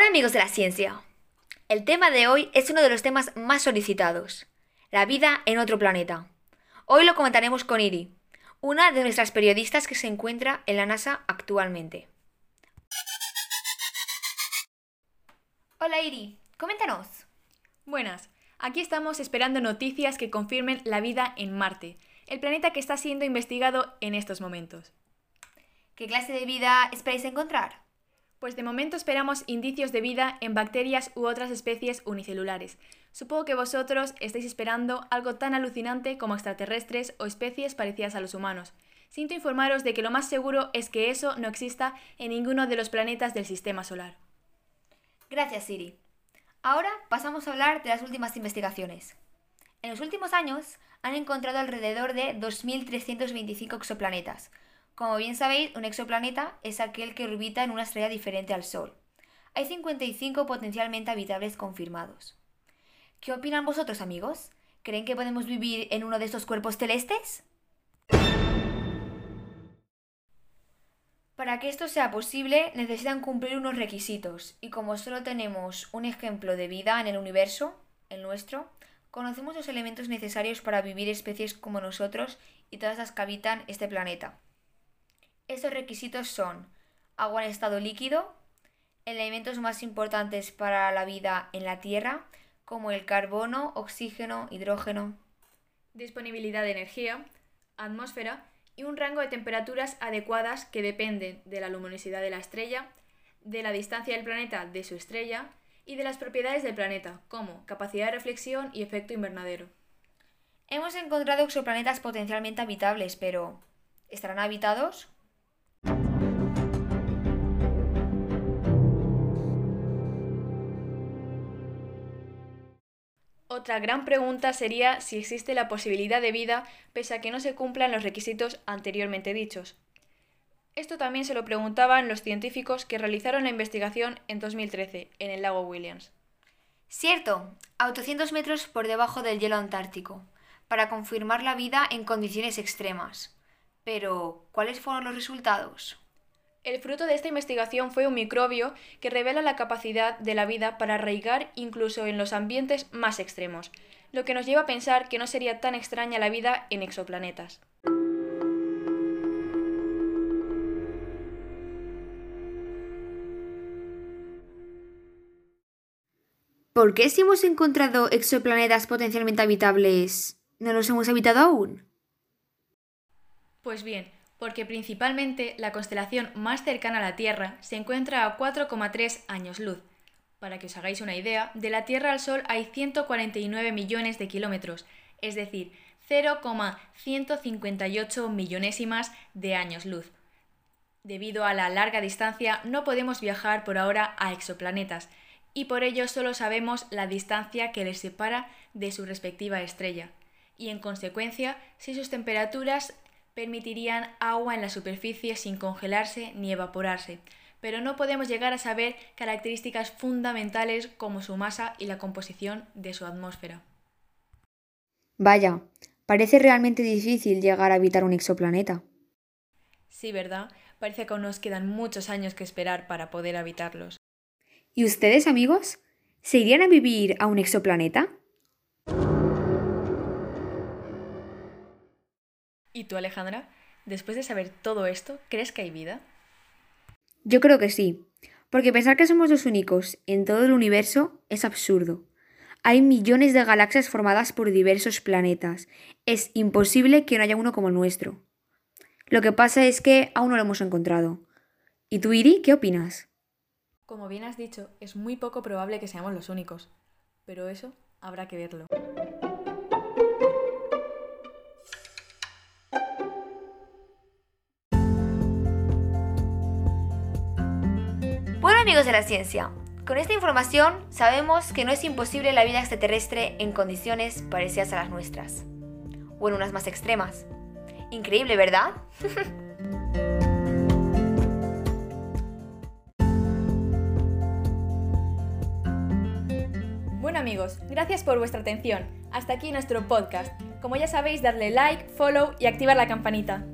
amigos de la ciencia, el tema de hoy es uno de los temas más solicitados, la vida en otro planeta. Hoy lo comentaremos con Iri, una de nuestras periodistas que se encuentra en la NASA actualmente. Hola Iri, coméntanos. Buenas, aquí estamos esperando noticias que confirmen la vida en Marte, el planeta que está siendo investigado en estos momentos. ¿Qué clase de vida esperáis encontrar? Pues de momento esperamos indicios de vida en bacterias u otras especies unicelulares. Supongo que vosotros estáis esperando algo tan alucinante como extraterrestres o especies parecidas a los humanos. Siento informaros de que lo más seguro es que eso no exista en ninguno de los planetas del sistema solar. Gracias, Siri. Ahora pasamos a hablar de las últimas investigaciones. En los últimos años han encontrado alrededor de 2.325 exoplanetas, como bien sabéis, un exoplaneta es aquel que orbita en una estrella diferente al Sol. Hay 55 potencialmente habitables confirmados. ¿Qué opinan vosotros, amigos? ¿Creen que podemos vivir en uno de estos cuerpos celestes? Para que esto sea posible, necesitan cumplir unos requisitos, y como solo tenemos un ejemplo de vida en el universo, el nuestro, conocemos los elementos necesarios para vivir especies como nosotros y todas las que habitan este planeta. Estos requisitos son agua en estado líquido, elementos más importantes para la vida en la Tierra, como el carbono, oxígeno, hidrógeno, disponibilidad de energía, atmósfera y un rango de temperaturas adecuadas que dependen de la luminosidad de la estrella, de la distancia del planeta de su estrella y de las propiedades del planeta, como capacidad de reflexión y efecto invernadero. Hemos encontrado exoplanetas potencialmente habitables, pero ¿estarán habitados? Otra gran pregunta sería si existe la posibilidad de vida pese a que no se cumplan los requisitos anteriormente dichos. Esto también se lo preguntaban los científicos que realizaron la investigación en 2013 en el lago Williams. Cierto, a 800 metros por debajo del hielo antártico, para confirmar la vida en condiciones extremas. Pero, ¿cuáles fueron los resultados? El fruto de esta investigación fue un microbio que revela la capacidad de la vida para arraigar incluso en los ambientes más extremos, lo que nos lleva a pensar que no sería tan extraña la vida en exoplanetas. ¿Por qué si hemos encontrado exoplanetas potencialmente habitables, no los hemos habitado aún? Pues bien, porque principalmente la constelación más cercana a la Tierra se encuentra a 4,3 años luz. Para que os hagáis una idea, de la Tierra al Sol hay 149 millones de kilómetros, es decir, 0,158 millonésimas de años luz. Debido a la larga distancia, no podemos viajar por ahora a exoplanetas, y por ello solo sabemos la distancia que les separa de su respectiva estrella, y en consecuencia si sus temperaturas permitirían agua en la superficie sin congelarse ni evaporarse, pero no podemos llegar a saber características fundamentales como su masa y la composición de su atmósfera. Vaya, parece realmente difícil llegar a habitar un exoplaneta. Sí, ¿verdad? Parece que aún nos quedan muchos años que esperar para poder habitarlos. ¿Y ustedes, amigos? ¿Se irían a vivir a un exoplaneta? ¿Y tú, Alejandra? Después de saber todo esto, ¿crees que hay vida? Yo creo que sí, porque pensar que somos los únicos en todo el universo es absurdo. Hay millones de galaxias formadas por diversos planetas. Es imposible que no haya uno como el nuestro. Lo que pasa es que aún no lo hemos encontrado. ¿Y tú, Iri, qué opinas? Como bien has dicho, es muy poco probable que seamos los únicos. Pero eso habrá que verlo. Amigos de la ciencia, con esta información sabemos que no es imposible la vida extraterrestre en condiciones parecidas a las nuestras, o en unas más extremas. Increíble, ¿verdad? Bueno amigos, gracias por vuestra atención. Hasta aquí nuestro podcast. Como ya sabéis, darle like, follow y activar la campanita.